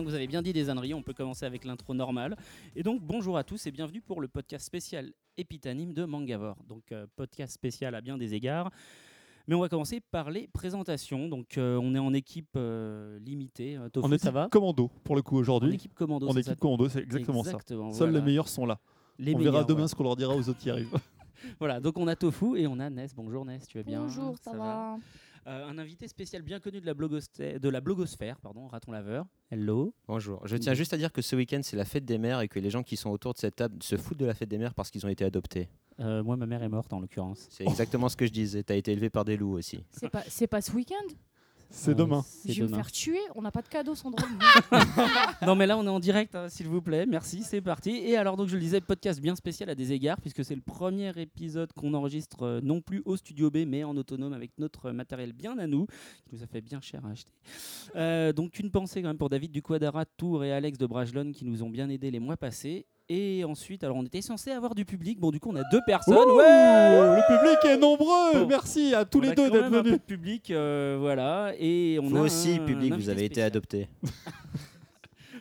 Maintenant que vous avez bien dit des âneries, on peut commencer avec l'intro normale. Et donc bonjour à tous et bienvenue pour le podcast spécial Épitanime de Mangavore. Donc euh, podcast spécial à bien des égards. Mais on va commencer par les présentations. Donc euh, on est en équipe euh, limitée. Tofu, En ça va commando pour le coup En aujourd'hui. équipe commando. En c'est équipe ça commando, c'est exactement, Exactement, ça. Seuls voilà. les meilleurs sont là. Les on verra demain ouais. ce qu'on leur dira aux autres qui arrivent. Voilà, donc on a Tofu et on a Ness. Bonjour Ness, tu vas bien Bonjour, ça, va, Euh, Un invité spécial bien connu de la, blogosphère, de la blogosphère, pardon, raton laveur. Hello. Bonjour. Je tiens juste à dire que ce week-end, c'est la fête des mères et que les gens qui sont autour de cette table se foutent de la fête des mères parce qu'ils ont été adoptés. Euh, moi, ma mère est morte en l'occurrence. C'est exactement ce que je disais. Tu as été élevé par des loups aussi. C'est pas, c'est pas ce week-end? C'est Euh, demain. Je vais me faire tuer. On n'a pas de cadeau, Sandrine. Non mais là on est en direct hein, s'il vous plaît, merci, c'est parti. Et alors donc je le disais, podcast bien spécial à des égards puisque c'est le premier épisode qu'on enregistre euh, non plus au studio B mais en autonome avec notre matériel bien à nous, qui nous a fait bien cher à acheter. Euh, donc une pensée quand même pour David du Quadara Tour et Alex de Bragelonne qui nous ont bien aidés les mois passés. Et ensuite, alors on était censé avoir du public, bon du coup on a deux personnes. Ouh, ouais le public est nombreux. Bon. Merci à tous On les a deux d'être même un peu venus. de public, euh, voilà. Et on Vous a aussi, un- public, un vous avez été adopté.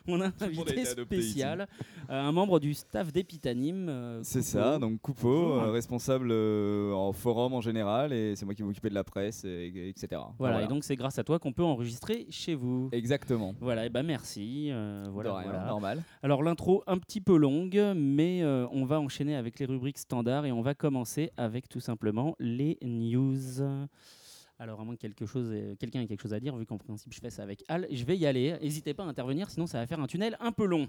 On a un a invité adopté spécial, euh, un membre du staff d'Epitanime. euh, C'est ça, donc Coupeau, euh, responsable euh, en forum en général, et c'est moi qui m'occupais de la presse, et, et etc. Voilà, et donc c'est grâce à toi qu'on peut enregistrer chez vous. Exactement. Voilà, et ben merci. euh, voilà, De rien, voilà. normal. Alors l'intro un petit peu longue, mais on va enchaîner avec les rubriques standards et on va commencer avec tout simplement les news. Alors à moins que quelque chose, ait- quelqu'un ait quelque chose à dire, vu qu'en principe je fais ça avec Al, je vais y aller. N'hésitez pas à intervenir, sinon ça va faire un tunnel un peu long.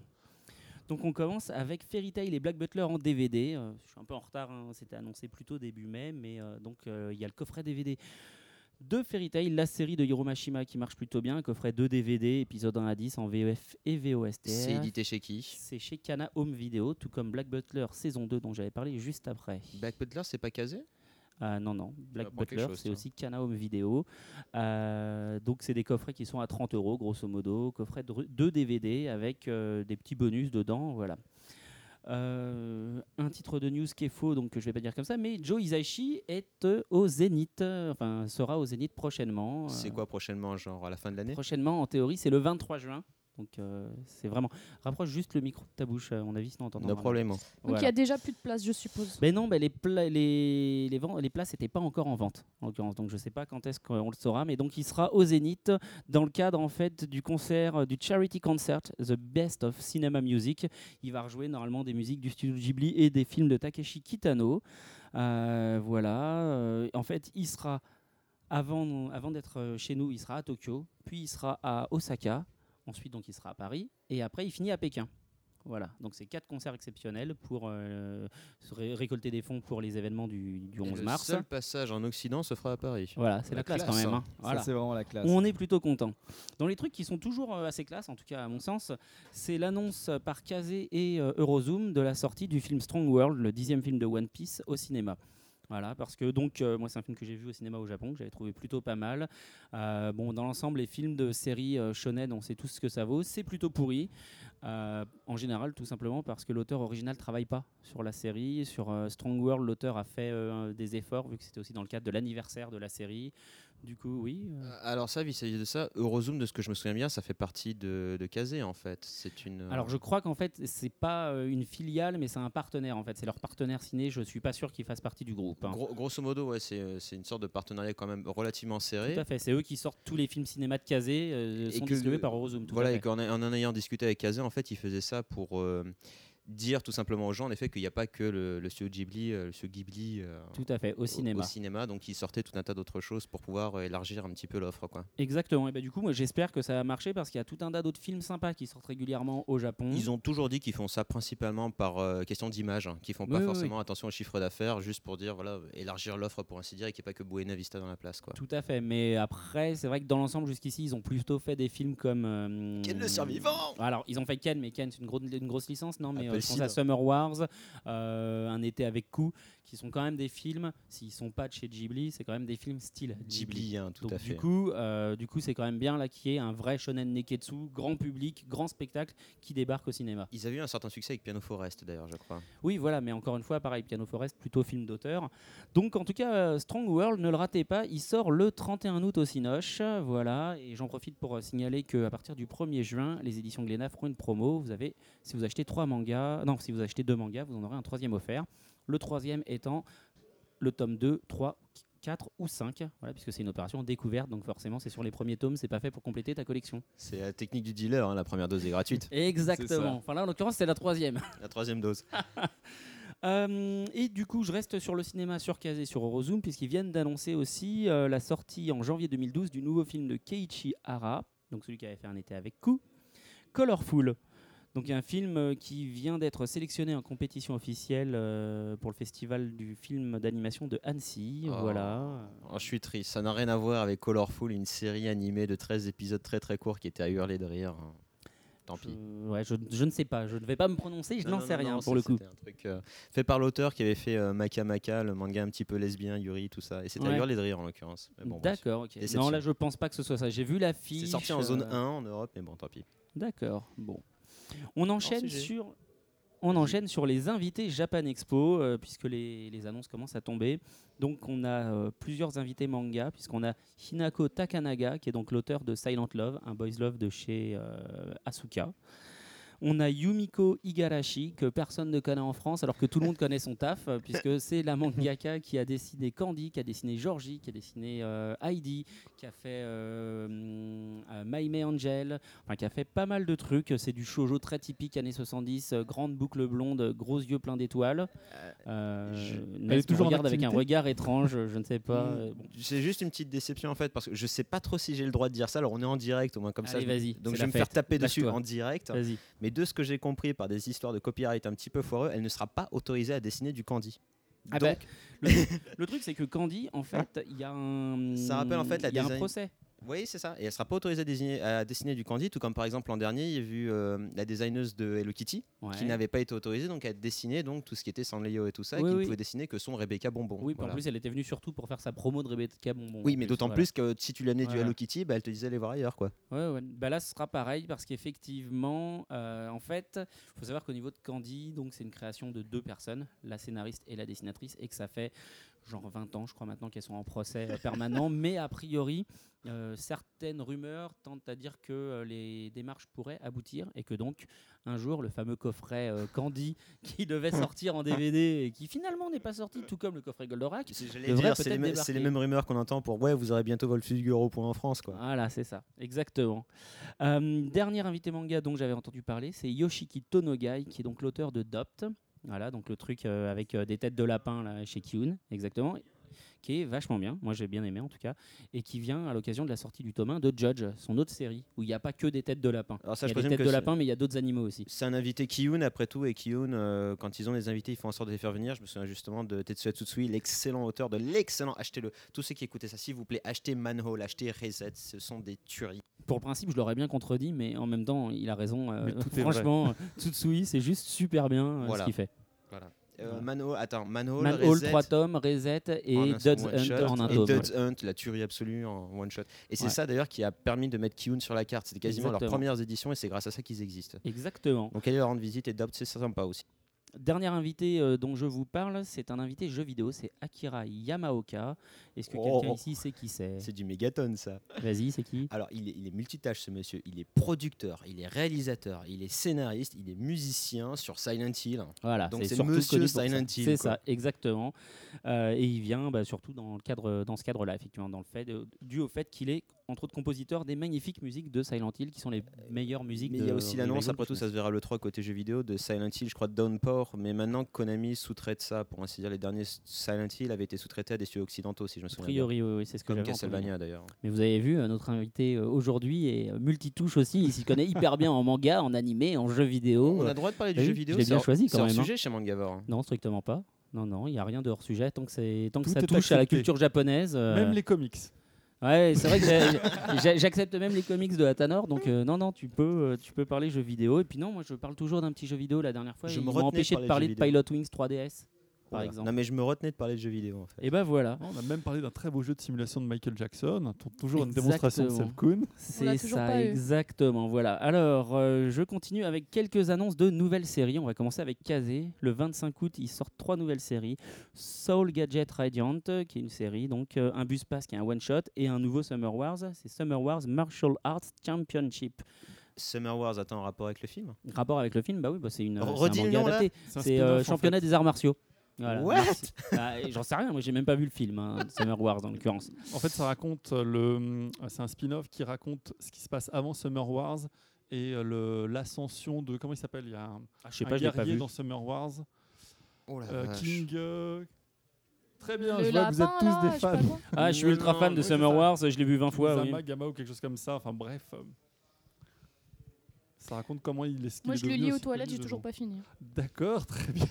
Donc on commence avec Fairy Tail et Black Butler en DVD. Euh, je suis un peu en retard, hein, c'était annoncé plus tôt début mai, mais euh, donc euh, il y a le coffret DVD de Fairy Tail, la série de Hiro Mashima qui marche plutôt bien, coffret 2 DVD, épisode 1 à 10 en VEF et VOSTR. C'est édité chez qui? C'est chez Kana Home Video, tout comme Black Butler saison 2 dont j'avais parlé juste après. Black Butler, c'est pas casé? Ah non, non, Black Butler, c'est aussi Kana Home Video. Euh, donc c'est des coffrets qui sont à 30 euros grosso modo, coffret de 2 DVD avec euh, des petits bonus dedans, voilà. Euh, un titre de news qui est faux, donc je vais pas dire comme ça, mais Joe Hisaishi est euh, au Zénith, euh, enfin sera au Zénith prochainement. C'est euh, quoi prochainement, genre à la fin de l'année? Prochainement, en théorie, c'est le 23 juin. Donc euh, c'est vraiment. Rapproche juste le micro de ta bouche, à mon avis, sinon on t'entend. No problème. Donc il Voilà. y a déjà plus de place, je suppose. Ben non, ben les, pla- les, les, vents- les places n'étaient pas encore en vente, en l'occurrence. Donc je ne sais pas quand est-ce qu'on le saura, mais donc il sera au Zénith dans le cadre en fait du concert, euh, du charity concert The Best of Cinema Music. Il va rejouer normalement des musiques du studio Ghibli et des films de Takeshi Kitano. Euh, voilà. euh, en fait, il sera avant, avant d'être chez nous, il sera à Tokyo, puis il sera à Osaka. Ensuite, donc, il sera à Paris. Et après, il finit à Pékin. Voilà, donc c'est quatre concerts exceptionnels pour euh, ré- récolter des fonds pour les événements du, du Et 11 le mars. seul passage en Occident se fera à Paris. Voilà, c'est la, La classe, classe, quand même. hein. Voilà. c'est vraiment la classe. On est plutôt content. Dans les trucs qui sont toujours euh, assez classe, en tout cas à mon sens, c'est l'annonce par Kazé et euh, Eurozoom de la sortie du film Strong World, le dixième film de One Piece au cinéma. Voilà, parce que donc euh, moi c'est un film que j'ai vu au cinéma au Japon, que j'avais trouvé plutôt pas mal. Euh, bon, dans l'ensemble, les films de série euh, shonen, on sait tous ce que ça vaut, c'est plutôt pourri. En général, tout simplement parce que l'auteur original travaille pas sur la série. Sur Strong World, l'auteur a fait des efforts vu que c'était aussi dans le cadre de l'anniversaire de la série. Du coup, oui. euh, Euh, Alors ça, vis-à-vis de ça, Eurozoom, de ce que je me souviens bien, ça fait partie de, de Kazé en fait. C'est une. euh, Alors je crois qu'en fait c'est pas une filiale mais c'est un partenaire en fait, c'est leur partenaire ciné, je suis pas sûr qu'ils fassent partie du groupe. hein. gros- grosso modo, ouais, c'est c'est une sorte de partenariat quand même relativement serré. Tout à fait, c'est eux qui sortent tous les films cinéma de Kazé, euh, sont que distribués par Eurozoom. tout à Voilà, fait. et qu'en en en ayant discuté avec Kazé, en fait, il faisait ça pour, euh, dire tout simplement aux gens en effet qu'il n'y a pas que le, le studio Ghibli, euh, le studio Ghibli euh, Tout à fait, au cinéma. au cinéma, donc ils sortaient tout un tas d'autres choses pour pouvoir euh, élargir un petit peu l'offre. quoi. Exactement. Et bah, du coup, moi, j'espère que ça va marcher parce qu'il y a tout un tas d'autres films sympas qui sortent régulièrement au Japon. Ils ont toujours dit qu'ils font ça principalement par euh, question d'image, hein, qu'ils font pas Oui, oui, forcément attention au chiffre d'affaires, juste pour dire voilà élargir l'offre pour ainsi dire et qu'il n'y ait pas que Buena Vista dans la place. Quoi. Tout à fait. Mais après, c'est vrai que dans l'ensemble, jusqu'ici, ils ont plutôt fait des films comme. euh, Ken le survivant Alors, ils ont fait Ken, mais Ken, c'est une, gros- une grosse licence, non Mais je pense à Summer Wars, euh, Un été avec Coup, qui sont quand même des films, s'ils sont pas de chez Ghibli, c'est quand même des films style Ghibli, hein, tout Donc, à du fait. coup, euh, du coup, c'est quand même bien là qu'il y ait un vrai shonen neketsu, grand public, grand spectacle qui débarque au cinéma. Ils avaient eu un certain succès avec Piano Forest d'ailleurs, je crois. Oui, voilà, mais encore une fois, pareil, Piano Forest, plutôt film d'auteur. Donc, en tout cas, euh, Strong World, ne le ratez pas, il sort le 31 août au Cinoche, voilà, et j'en profite pour signaler qu'à partir du 1er juin, les éditions Glénat feront une promo. Vous avez, si vous achetez trois mangas, non, si vous achetez deux mangas, vous en aurez un troisième offert. Le troisième étant le tome 2, 3, 4 ou 5, voilà, puisque c'est une opération découverte, donc forcément, c'est sur les premiers tomes, c'est pas fait pour compléter ta collection. C'est la technique du dealer, hein, la première dose est gratuite. Exactement. Enfin là, en l'occurrence, c'est la troisième. La troisième dose. Euh, et du coup, je reste sur le cinéma surcasé sur Eurozoom, puisqu'ils viennent d'annoncer aussi euh, la sortie en janvier 2012 du nouveau film de Keiichi Hara, donc celui qui avait fait un été avec Coup, Colorful. Donc un film euh, qui vient d'être sélectionné en compétition officielle euh, pour le festival du film d'animation de Annecy. Oh. Voilà. Oh, je suis triste, ça n'a rien à voir avec Colorful, une série animée de 13 épisodes très très courts qui était à hurler de rire. Tant pis. Je, ouais, je, je ne sais pas, je ne vais pas me prononcer, je n'en sais rien non, pour le coup. C'était un truc euh, fait par l'auteur qui avait fait Maka Maka, le manga un petit peu lesbien, Yuri, tout ça. Et c'était à hurler de rire en l'occurrence. Bon. D'accord, ok. Déception. Non, là je pense pas que ce soit ça. J'ai vu la fiche. C'est sorti en zone euh, 1 en Europe, mais bon, tant pis. D'accord. Bon. On enchaîne sur. On enchaîne sur les invités Japan Expo, euh, puisque les, les annonces commencent à tomber. Donc, on a euh, plusieurs invités manga, puisqu'on a Hinako Takanaga, qui est donc l'auteur de Silent Love, un boys love de chez euh, Asuka. On a Yumiko Igarashi, que personne ne connaît en France, alors que tout le monde connaît son taf, euh, puisque c'est la mangaka qui a dessiné Candy, qui a dessiné Georgie, qui a dessiné euh, Heidi, qui a fait euh, euh, Maime Angel, enfin, qui a fait pas mal de trucs. C'est du shoujo très typique années 70, euh, grande boucle blonde, gros yeux pleins d'étoiles. Euh, je- Elle toujours en regarde avec un regard étrange, je ne sais pas. Bon. C'est juste une petite déception en fait, parce que je sais pas trop si j'ai le droit de dire ça. Alors on est en direct, au moins comme ça. Allez, je me- vas-y, Donc je vais me faire taper dessus en direct. Vas-y. Mais de ce que j'ai compris par des histoires de copyright un petit peu foireux, elle ne sera pas autorisée à dessiner du candy. Ah Donc, bah, le, le truc, c'est que Candy, en fait, il y a un. Ça rappelle, en fait, la y a un procès. Oui, c'est ça. Et elle sera pas autorisée à dessiner, à dessiner du candy, tout comme par exemple l'an dernier, il y a vu euh, la designeuse de Hello Kitty Ouais. qui n'avait pas été autorisée donc à dessiner donc tout ce qui était Sanrio et tout ça, Oui, et qui ne pouvait dessiner que son Rebecca Bonbon. Oui, Voilà. en plus, elle était venue surtout pour faire sa promo de Rebecca Bonbon. oui, mais d'autant voilà. plus que si tu lui amenais du. Hello Kitty, bah, elle te disait aller voir ailleurs quoi. Ouais, ouais. Bah là, ce sera pareil parce qu'effectivement, euh, en fait, il faut savoir qu'au niveau de Candy, donc c'est une création de deux personnes, la scénariste et la dessinatrice, et que ça fait genre 20 ans, je crois maintenant qu'elles sont en procès euh, permanent. mais a priori, euh, certaines rumeurs tentent à dire que euh, les démarches pourraient aboutir et que donc un jour, le fameux coffret euh, Candy qui devait sortir en DVD et qui finalement n'est pas sorti, tout comme le coffret Goldorak. C'est les, mêmes- les rumeurs qu'on entend pour ouais, vous aurez bientôt au point en France quoi. Voilà, c'est ça, exactement. Dernier invité manga dont j'avais entendu parler, c'est Yoshiki Tonogai, qui est donc l'auteur de Dopt. Voilà, donc le truc euh, avec euh, des têtes de lapin là, chez Kiun, exactement, qui est vachement bien. Moi, j'ai bien aimé en tout cas, et qui vient à l'occasion de la sortie du tome 1 de Judge, son autre série, où il n'y a pas que des têtes de lapin. Alors ça, il je y a des présume têtes de lapin, mais il y a d'autres animaux aussi. C'est un invité Kiyun après tout et Kiyun euh, quand ils ont des invités ils font en sorte de les faire venir. Je me souviens justement de Tetsuya Tsutsui, l'excellent auteur de l'excellent. Achetez-le. Tous ceux qui écoutaient ça, s'il vous plaît, achetez Manhole, achetez Reset. Ce sont des tueries. Pour le principe, je l'aurais bien contredit, mais en même temps, il a raison. euh, tout franchement, Tsutsui, c'est juste super bien euh, Voilà. ce qu'il fait. Voilà. Euh. Manhole, attends, Manhole, Manhole, Reset, 3 tomes, Reset et en un seul Dud's Hunt shot, en un et tome. Dud's Hunt, la tuerie absolue en one shot. Et c'est Ouais. ça d'ailleurs qui a permis de mettre Kiyun sur la carte. C'était quasiment Exactement. leurs premières éditions et c'est grâce à ça qu'ils existent. Exactement. Donc allez leur rendre visite et Doubt, c'est sympa aussi. Dernier invité euh, dont je vous parle, c'est un invité jeu vidéo, c'est Akira Yamaoka. Est-ce que Oh. quelqu'un ici sait qui c'est? C'est du mégaton ça. Vas-y, c'est qui? Alors, il est, il est multitâche ce monsieur. Il est producteur, il est réalisateur, il est scénariste, il est musicien sur Silent Hill. Voilà, Donc c'est Monsieur. Silent Hill, C'est ça, exactement. Euh, et il vient bah, surtout dans, le cadre, dans ce cadre-là, effectivement, dans le fait dû au fait qu'il est entre autres compositeur des magnifiques musiques de Silent Hill, qui sont les meilleures musiques. Mais il y a aussi l'annonce, après tout, ça se verra le 3 côté jeux vidéo de Silent Hill, je crois de Downpour. Mais maintenant, Konami sous-traite ça. Pour ainsi dire, les derniers Silent Hill avaient été sous-traités à des studios occidentaux, si je me A souviens. bien. priori, oui, oui, c'est ce que Comme. Castlevania d'ailleurs. Mais vous avez vu, euh, notre invité euh, aujourd'hui est euh, multitouche aussi. Il s'y connaît hyper bien en manga, en animé, en jeux vidéo. On a Euh, le droit de parler du oui, jeu je vidéo c'est bien hors- choisi quand même, hein. sujet chez Mangavore. Non, strictement pas. Non, non, il n'y a rien de hors sujet tant que, tant ça touche à la culture japonaise. euh, Même les comics. Ouais, c'est vrai que j'ai- j'ai- j'accepte même les comics de Atanor, donc euh, non, non, tu peux, euh, tu peux parler jeux vidéo. Et puis non, moi je parle toujours d'un petit jeu vidéo. La dernière fois, Je ils me m'ont retenais de empêché de parler parler de jeux Pilot Wings 3DS, par Voilà. exemple. Non, mais je me retenais de parler de jeux vidéo en fait. Et ben voilà, On a même parlé d'un très beau jeu de simulation de Michael Jackson. Toujours une démonstration de Exactement. Self-Kun. c'est ça, exactement. Voilà. Alors, euh, je continue avec quelques annonces de nouvelles séries. On va commencer avec Kazé. Le 25 août, ils sortent trois nouvelles séries Soul Gadget Radiant, euh, qui est une série, donc euh, un bus pass qui est un one shot, et un nouveau Summer Wars. C'est Summer Wars Martial Arts Championship. Summer Wars, attends, en rapport avec le film? Rapport avec le film, bah oui, bah c'est une euh, un Redis manga adapté. C'est un C'est euh, en championnat fait. des arts martiaux. Voilà. What? Bah, J'en sais rien, moi j'ai même pas vu le film, hein, Summer Wars en l'occurrence. En fait, ça raconte euh, le. C'est un spin-off qui raconte ce qui se passe avant Summer Wars et euh, le- l'ascension de. Comment il s'appelle? Il y a un, Ah, je sais un pas, je l'ai pas guerrier vu. dans Summer Wars. Oh la Euh, vache. King. euh, Très bien, Le je vois que vous êtes tous là, des fans. Ah, je suis Non, ultra fan de oui, Summer. Wars, je l'ai vu 20 fois. oui. Zama, Gama ou quelque chose comme ça. Enfin bref. euh, Ça raconte comment il est. Moi, je le lis aux toilettes, j'ai toujours pas fini. D'accord, très bien.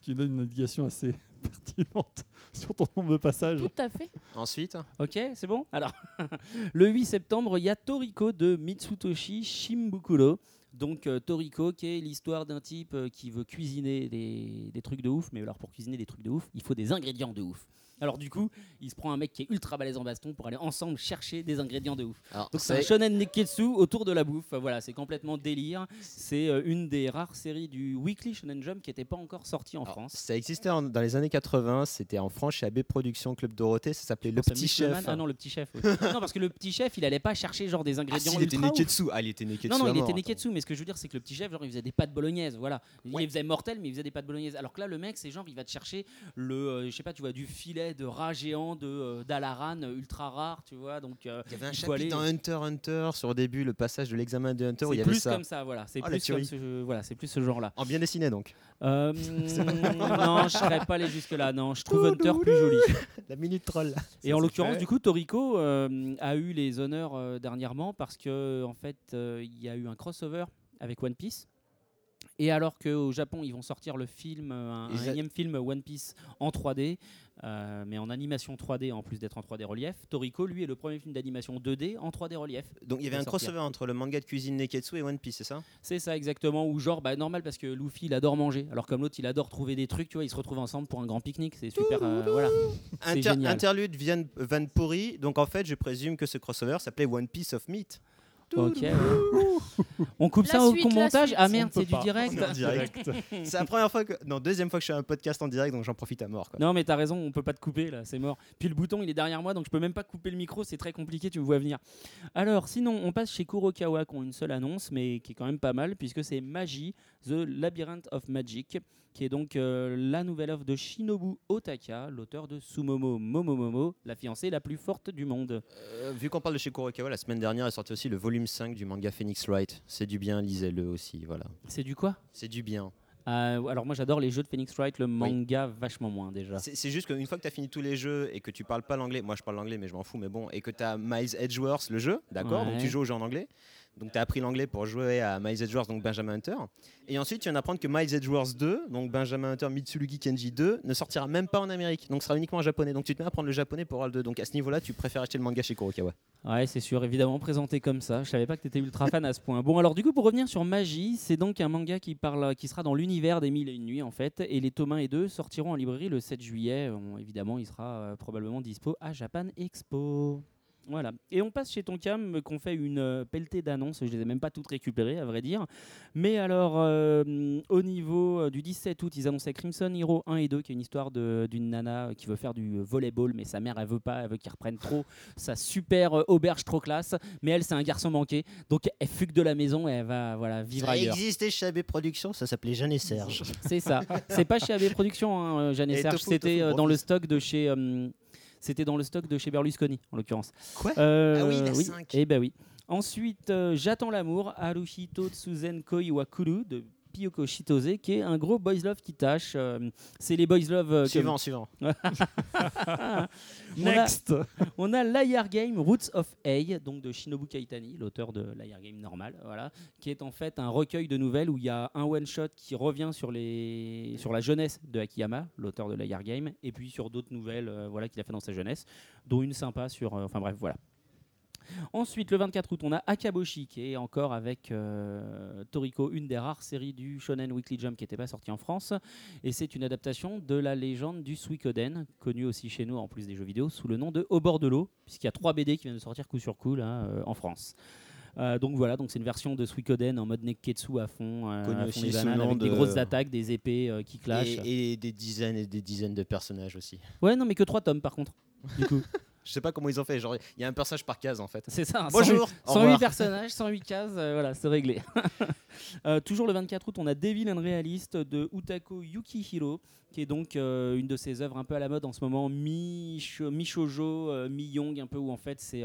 Ce qui donne une indication assez pertinente sur ton nombre de passages. Tout à fait. Ensuite, Ok, c'est bon Alors, le 8 septembre, il y a Toriko de Mitsutoshi Shimbukuro. Donc, euh, Toriko, qui est l'histoire d'un type euh, qui veut cuisiner des, des trucs de ouf. Mais alors, pour cuisiner des trucs de ouf, il faut des ingrédients de ouf. Alors, du coup, il se prend un mec qui est ultra balèze en baston pour aller ensemble chercher des ingrédients de ouf. alors, Donc, c'est un shonen neketsu autour de la bouffe. Voilà, c'est complètement délire. C'est euh, une des rares séries du Weekly Shonen Jump qui n'était pas encore sortie en Alors, France. Ça existait en- dans les années 80, c'était en France chez AB Productions Club Dorothée, ça s'appelait Le Petit. Chef. Ah non, le petit chef. oui. non, parce que le petit chef, il allait pas chercher genre des Ah ingrédients si, il était ultra ouf. Neketsu. Ah, il était Neketsu. Non, non, à il mort, était attends. neketsu, mais ce que je veux dire, c'est que le petit chef, genre, il faisait des pâtes bolognaises, voilà. Il faisait mortels, mais il faisait des pâtes bolognaises. Alors que là, le mec, c'est genre, il va te chercher le, euh, je sais pas, tu vois, du filet de rat géant de euh, d'Alaran euh, ultra rare, tu vois. Donc, euh, Il y avait un chapitre dans aller- Hunter Hunter sur au début, le passage de l'examen de Hunter où il y c'est avait plus ça. comme ça, voilà. C'est la plus comme ce, voilà, c'est plus ce genre-là. En bien dessiné donc. Euh, non, je serais pas allé jusque là. Non, je trouve Hunter plus joli. La minute troll. Et en c'est l'occurrence, du coup, Toriko euh, a eu les honneurs euh, dernièrement parce que en fait, euh, il y a eu un crossover avec One Piece. Et alors qu'au Japon, ils vont sortir le film, euh, un, un énième film One Piece en 3D, euh, mais en animation 3D en plus d'être en 3D relief, Toriko, lui, est le premier film d'animation 2D en 3D relief. Donc il y avait va un sortir. crossover entre le manga de cuisine Neketsu et One Piece, c'est ça? C'est ça exactement, ou genre, bah, normal parce que Luffy, il adore manger, alors comme l'autre, il adore trouver des trucs, tu vois, ils se retrouvent ensemble pour un grand pique-nique, c'est super, euh, voilà. Inter- génial. Interlude Van Pourri. Donc en fait, je présume que ce crossover s'appelait One Piece of Meat. Ok. ouais. On coupe La ça au suite, la montage suite. Ah On merde, c'est du direct. En. C'est la première fois que. Non, deuxième fois que je fais un podcast en direct, donc j'en profite à mort. Quoi. Non mais t'as raison, on peut pas te couper là, c'est mort. Puis le bouton il est derrière moi donc je peux même pas couper le micro, c'est très compliqué, tu me vois venir. Alors sinon on passe chez Kurokawa qui ont une seule annonce mais qui est quand même pas mal puisque c'est Magi, The Labyrinth of Magic, qui est donc euh, la nouvelle œuvre de Shinobu Otaka, l'auteur de Sumomo Momomomo, la fiancée la plus forte du monde. Euh, vu qu'on parle de chez Kurokawa, la semaine dernière est sorti aussi le volume 5 du manga Phoenix Wright. C'est du bien, lisez-le aussi. Voilà. C'est du quoi? C'est du bien. Euh, Alors moi j'adore les jeux de Phoenix Wright, le manga vachement moins déjà. C'est juste qu'une fois que tu as fini tous les jeux et que tu parles pas l'anglais, moi je parle l'anglais mais je m'en fous, mais bon, et que tu as Miles Edgeworth, le jeu, d'accord? Donc tu joues au jeu en anglais. Donc tu as appris l'anglais pour jouer à Miles Edgeworth, donc Benjamin Hunter. Et ensuite tu viens d'apprendre que Miles Edgeworth 2, donc Benjamin Hunter Mitsurugi Kenji 2, ne sortira même pas en Amérique. Donc sera uniquement en japonais. Donc tu te mets à apprendre le japonais pour le 2. Donc à ce niveau-là, tu préfères acheter le manga chez Kurokawa. Ouais, c'est sûr, évidemment présenté comme ça. Je savais pas que tu étais ultra fan à ce point. Bon, alors du coup, pour revenir sur Magie, c'est donc un manga qui parle, qui sera dans l'univers des mille et une nuits en fait, et les tomes 1 et 2 sortiront en librairie le 7 juillet. Évidemment, il sera euh, probablement dispo à Japan Expo. Voilà. Et on passe chez Tonkam, qu'on fait une euh, pelletée d'annonces. Je les ai même pas toutes récupérées, à vrai dire. Mais alors, euh, au niveau euh, du 17 août, ils annonçaient Crimson Hero 1 et 2, qui est une histoire de- d'une nana qui veut faire du volleyball, mais sa mère, elle veut pas, elle veut qu'ils reprennent trop sa super auberge trop classe. Mais elle, c'est un garçon manqué. Donc, elle fugue de la maison et elle va voilà, vivre Ça ailleurs. existait chez AB Productions, ça s'appelait Jeanne et Serge. C'est ça. C'est pas chez AB Productions, hein, Jeanne et Et Serge. C'était dans le stock de chez. euh, c'était dans le stock de chez Berlusconi, en l'occurrence. Quoi? Euh, Ah oui, la 5. Eh ben oui. Ensuite, euh, J'attends l'amour, Haruhito Tsuzen Koi Wakuru de Piyoko Shitose, qui est un gros boys love qui tâche. euh, c'est les boys love. euh, que- Suivant, suivant. on a, Next on a Liar Game Roots of A, donc de Shinobu Kaitani, l'auteur de Liar Game normal, voilà, qui est en fait un recueil de nouvelles où il y a un one shot qui revient sur les sur la jeunesse de Akiyama, l'auteur de Liar Game, et puis sur d'autres nouvelles, euh, voilà, qu'il a fait dans sa jeunesse, dont une sympa sur, euh, enfin bref, voilà. Ensuite, le 24 août, on a Akaboshi, qui est encore avec euh, Toriko, une des rares séries du Shonen Weekly Jump qui n'était pas sortie en France. Et c'est une adaptation de la légende du Suikoden, connue aussi chez nous en plus des jeux vidéo, sous le nom de Au bord de l'eau, puisqu'il y a trois BD qui viennent de sortir coup sur coup là, euh, en France. Euh, donc voilà, donc c'est une version de Suikoden en mode Neketsu à fond, euh, Connu à fond aussi des sous le bananes, nom avec des de- grosses attaques, des épées euh, qui clashent. Et, et des dizaines et des dizaines de personnages aussi. Ouais, non, mais que trois tomes par contre. Du coup, Je sais pas comment ils ont fait, genre il y a un personnage par case en fait. c'est ça. hein, Bonjour, au 108 revoir. personnages, 108 cases, euh, voilà, c'est réglé. Euh, toujours le 24 août, on a Devil and Realist de Utako Yukihiro, qui est donc euh, une de ses œuvres un peu à la mode en ce moment, mi-sho- mi-shoujo, euh, mi-young, un peu où en fait c'est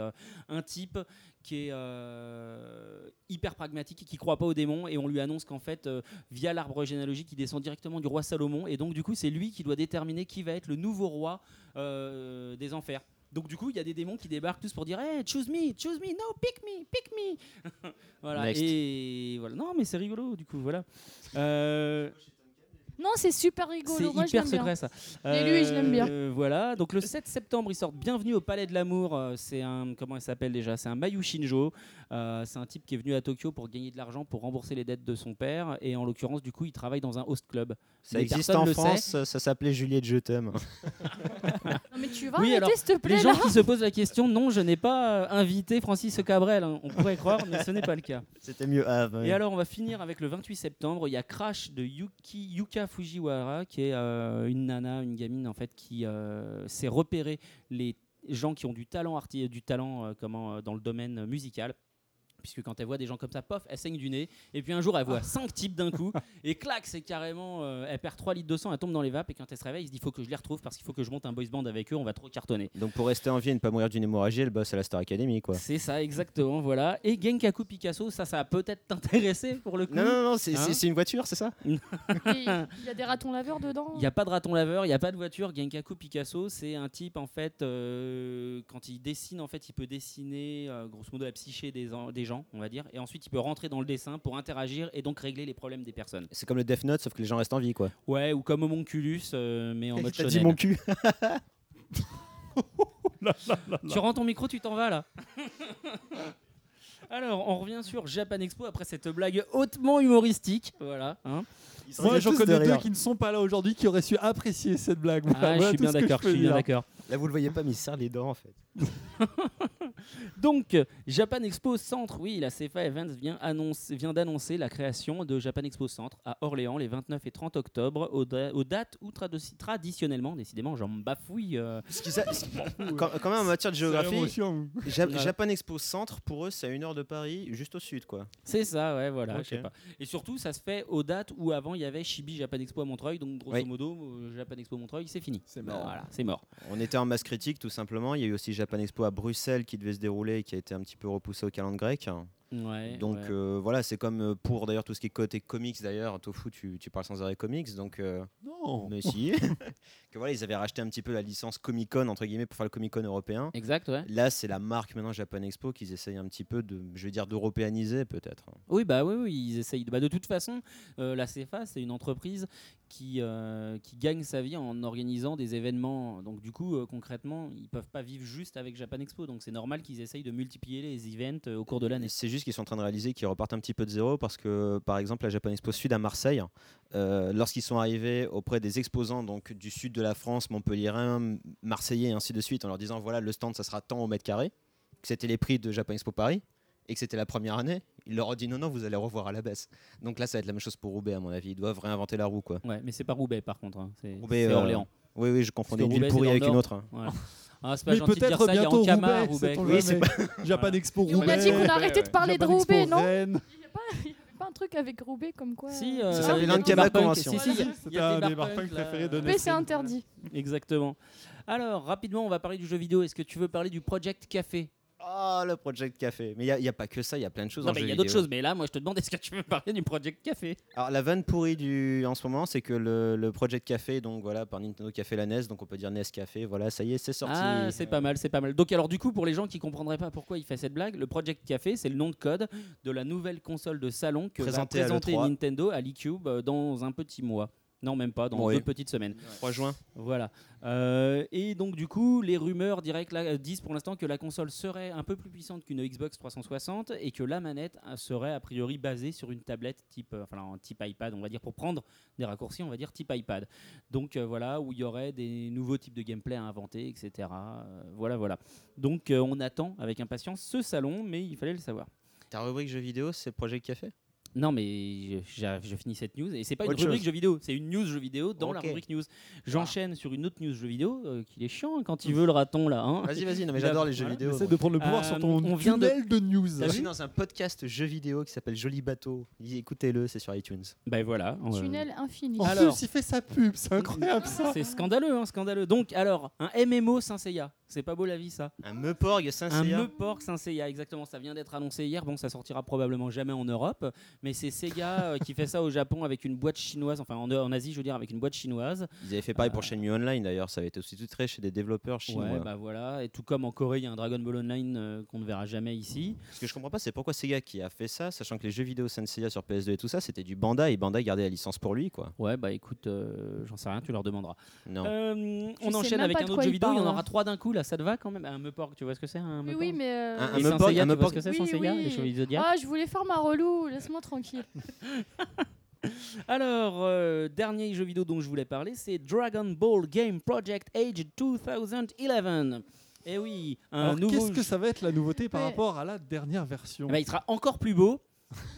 un type qui est euh, hyper pragmatique et qui croit pas aux démons et on lui annonce qu'en fait euh, via l'arbre généalogique il descend directement du roi Salomon et donc du coup c'est lui qui doit déterminer qui va être le nouveau roi euh, des enfers. Donc du coup, il y a des démons qui débarquent tous pour dire hey, choose me, choose me, no, pick me, pick me. voilà. Next. Et voilà. Non, mais c'est rigolo du coup, voilà. Euh, Non, c'est super rigolo. c'est hyper bien. secret ça. Et lui, je l'aime bien. Euh, voilà. Donc le 7 septembre, ils sortent Bienvenue au Palais de l'Amour. Euh, C'est un comment il s'appelle déjà? C'est un Mayu Shinjo. Euh, c'est un type qui est venu à Tokyo pour gagner de l'argent pour rembourser les dettes de son père et en l'occurrence du coup il travaille dans un host club. Ça Mais existe en le France, sait. ça, s'appelait Juliette Je t'aime. Non, mais tu vas Oui, arrêter, s'il te plaît, Les là gens qui se posent la question, non, je n'ai pas invité Francis Cabrel. hein. On pourrait croire, mais ce n'est pas le cas. C'était mieux avant. Et alors, on va finir avec le 28 septembre. Il y a Crash de Yuki, Yuka Fujiwara, qui est euh, une nana, une gamine en fait, qui euh, s'est repéré les gens qui ont du talent, arti- du talent euh, comment, dans le domaine musical. Puisque quand elle voit des gens comme ça, pof, elle saigne du nez. Et puis un jour, elle voit cinq types d'un coup. Et clac, c'est carrément. euh, elle perd 3 litres de sang, elle tombe dans les vapes. Et quand elle se réveille, elle se dit il faut que je les retrouve parce qu'il faut que je monte un boys band avec eux, on va trop cartonner. Donc pour rester en vie et ne pas mourir d'une hémorragie, elle bosse à la Star Academy quoi. C'est ça, exactement, voilà. Et Genkaku Picasso, ça, ça va peut-être t'intéresser pour le coup. Non, non, non, c'est Hein une voiture, c'est ça? Il y a des ratons laveurs dedans. Il n'y a pas de raton laveur, il n'y a pas de voiture. Genkaku Picasso, c'est un type en fait, euh, quand il dessine, en fait, il peut dessiner euh, grosso modo la psyché des, en- des gens, on va dire, et ensuite il peut rentrer dans le dessin pour interagir et donc régler les problèmes des personnes. C'est comme le Death Note, sauf que les gens restent en vie quoi. Ouais, ou comme Homonculus, euh, mais en mode T'as dit mon cul Tu rends ton micro, tu t'en vas là. Alors, on revient sur Japan Expo après cette blague hautement humoristique. Voilà. hein. Moi, j'en connais deux qui ne sont pas là aujourd'hui qui auraient su apprécier cette blague. Ah, Voilà je suis bien Je suis d'accord. Là vous le voyez pas, mais il serre les dents en fait. Donc, Japan Expo Centre, oui, la CFA Events vient, annoncer- vient d'annoncer la création de Japan Expo Centre à Orléans les 29 et 30 octobre, aux, da- aux dates où tradi- traditionnellement, décidément, j'en bafouille. euh, Ce ce- quand, quand même en matière de géographie, l'émotion. Ja- Voilà. Japan Expo Centre, pour eux, c'est à une heure de Paris, juste au sud quoi. c'est ça, ouais, voilà. Ok. je sais pas. Et surtout, ça se fait aux dates où avant il y avait Chibi Japan Expo à Montreuil, donc grosso Oui. modo, euh, Japan Expo Montreuil, c'est fini. C'est mort. Voilà, c'est mort. On était en masse critique tout simplement. Il y a eu aussi Japan Expo à Bruxelles qui devait se dérouler et qui a été un petit peu repoussé au calendrier grec. Ouais, Donc ouais. euh, voilà, c'est comme euh, pour d'ailleurs tout ce qui est côté comics d'ailleurs. Tofu, tu, tu parles sans arrêt comics, donc euh, Non. mais si. que voilà, ils avaient racheté un petit peu la licence Comic Con entre guillemets pour faire le Comic Con européen. Exact, ouais. Là, c'est la marque maintenant Japan Expo qu'ils essayent un petit peu de, je veux dire, d'européaniser peut-être. Oui, bah oui, oui, ils essayent. de- Bah, de toute façon, euh, la CFA, c'est une entreprise qui, euh, qui gagne sa vie en organisant des événements. Donc, du coup, euh, concrètement, ils peuvent pas vivre juste avec Japan Expo. Donc, c'est normal qu'ils essayent de multiplier les events euh, au cours de l'année. C'est juste qu'ils sont en train de réaliser qu'ils repartent un petit peu de zéro parce que, par exemple, la Japan Expo Sud à Marseille, euh, lorsqu'ils sont arrivés auprès des exposants donc du sud de la France, montpelliérain, marseillais et ainsi de suite, en leur disant voilà le stand ça sera tant au mètre carré. que c'était les prix de Japan Expo Paris et que c'était la première année, ils leur ont dit non, non, vous allez revoir à la baisse. Donc là, ça va être la même chose pour Roubaix, à mon avis. Ils doivent réinventer la roue, quoi. Ouais, mais c'est pas Roubaix par contre. hein. C'est euh, Orléans. Oui, oui, je confondais une ville pourrie avec une autre. hein. Ah, c'est pas Mais gentil de dire peut-être ça, il y a bientôt Ankama, Roubaix, Roubaix. Oui, c'est jamais. Japan Expo Et on a Roubaix. dit qu'on arrêtait de parler de Roubaix, non. Il n'y avait pas un truc avec Roubaix comme quoi Si, euh, euh, Ça l'Ankama. Convention. Si, si, a un des barpunks, là. préférés de Roubaix, c'est interdit. Exactement. Alors, rapidement, on va parler du jeu vidéo. Est-ce que tu veux parler du Project Café? Oh, le Project Café. Mais il n'y a, pas que ça, il y a plein de choses Non, en mais il y a d'autres choses. Mais là, moi, je te demande, est-ce que tu veux parler du Project Café? Alors la vanne pourrie du en ce moment, c'est que le, le Project Café, donc voilà, par Nintendo fait la NES, donc on peut dire NES Café, voilà, ça y est, c'est sorti. Ah, c'est pas mal, c'est pas mal. Donc, alors, du coup, pour les gens qui comprendraient pas pourquoi il fait cette blague, le Project Café, c'est le nom de code de la nouvelle console de salon que Présentée va présenter l'E3. Nintendo à l'eCube euh, dans un petit mois. Non, même pas, dans Oui. deux petites semaines. 3 juin. Voilà. Euh, et donc du coup, les rumeurs directes là, disent pour l'instant que la console serait un peu plus puissante qu'une Xbox 360 et que la manette euh, serait a priori basée sur une tablette type, euh, enfin un type iPad, on va dire pour prendre des raccourcis, on va dire type iPad. Donc euh, voilà, où il y aurait des nouveaux types de gameplay à inventer, etc. Euh, voilà, voilà. Donc euh, on attend avec impatience ce salon, mais il fallait le savoir. Ta rubrique jeux vidéo, c'est Project Café? Non, mais je, finis cette news et c'est pas une Autre rubrique chose. jeux vidéo, c'est une news jeux vidéo dans la rubrique news. J'enchaîne sur une autre news jeux vidéo euh, qu'il est chiant quand il veut le raton là. hein. Vas-y, vas-y, non mais j'adore les jeux voilà. vidéo. Essaie de prendre le pouvoir Euh, sur ton on vient de- tunnel de news. Je suis dans un podcast jeux vidéo qui s'appelle Joli Bateau? Écoutez-le, c'est sur iTunes. Ben voilà. euh, Tunnel infini. En Alors- plus, il fait sa pub, c'est incroyable ça. C'est scandaleux, hein, scandaleux. Donc, alors, un MMO Saint Seiya. C'est pas beau la vie, ça. Un Meuporg Un Saint-Seiya. Meuporg Saint Seiya, exactement. Ça vient d'être annoncé hier. Bon, ça sortira probablement jamais en Europe, mais c'est Sega euh, qui fait ça au Japon avec une boîte chinoise. Enfin, en, en Asie, je veux dire, avec une boîte chinoise. Ils avaient fait pareil pour Shenmue Online d'ailleurs, ça avait été aussi titré chez des développeurs chinois. Ouais, bah voilà. Et tout comme en Corée, il y a un Dragon Ball Online euh, qu'on ne verra jamais ici. Ce que je comprends pas, c'est pourquoi Sega qui a fait ça, sachant que les jeux vidéo Saint-Seiya sur PS2 et tout ça, c'était du Bandai et Bandai gardait la licence pour lui, quoi. Ouais, bah écoute, euh, j'en sais rien, tu leur demanderas. Non. Euh, on enchaîne avec un autre jeu vidéo. Il y en aura hein. trois d'un coup là, ça te va quand même? Un Meuporg, tu vois ce que c'est un Oui, Meuporg oui, mais. euh, Un- un tu vois ce que c'est Oui, Saint Seiya, oui. les chevaliers du Zodiac? Ah, je voulais faire ma relou, laisse-moi tranquille. Alors, euh, dernier jeu vidéo dont je voulais parler, c'est Dragon Ball Game Project Age 2011. Eh oui, un Alors, nouveau. qu'est-ce que ça va être la nouveauté par Ouais. rapport à la dernière version? Eh ben, il sera encore plus beau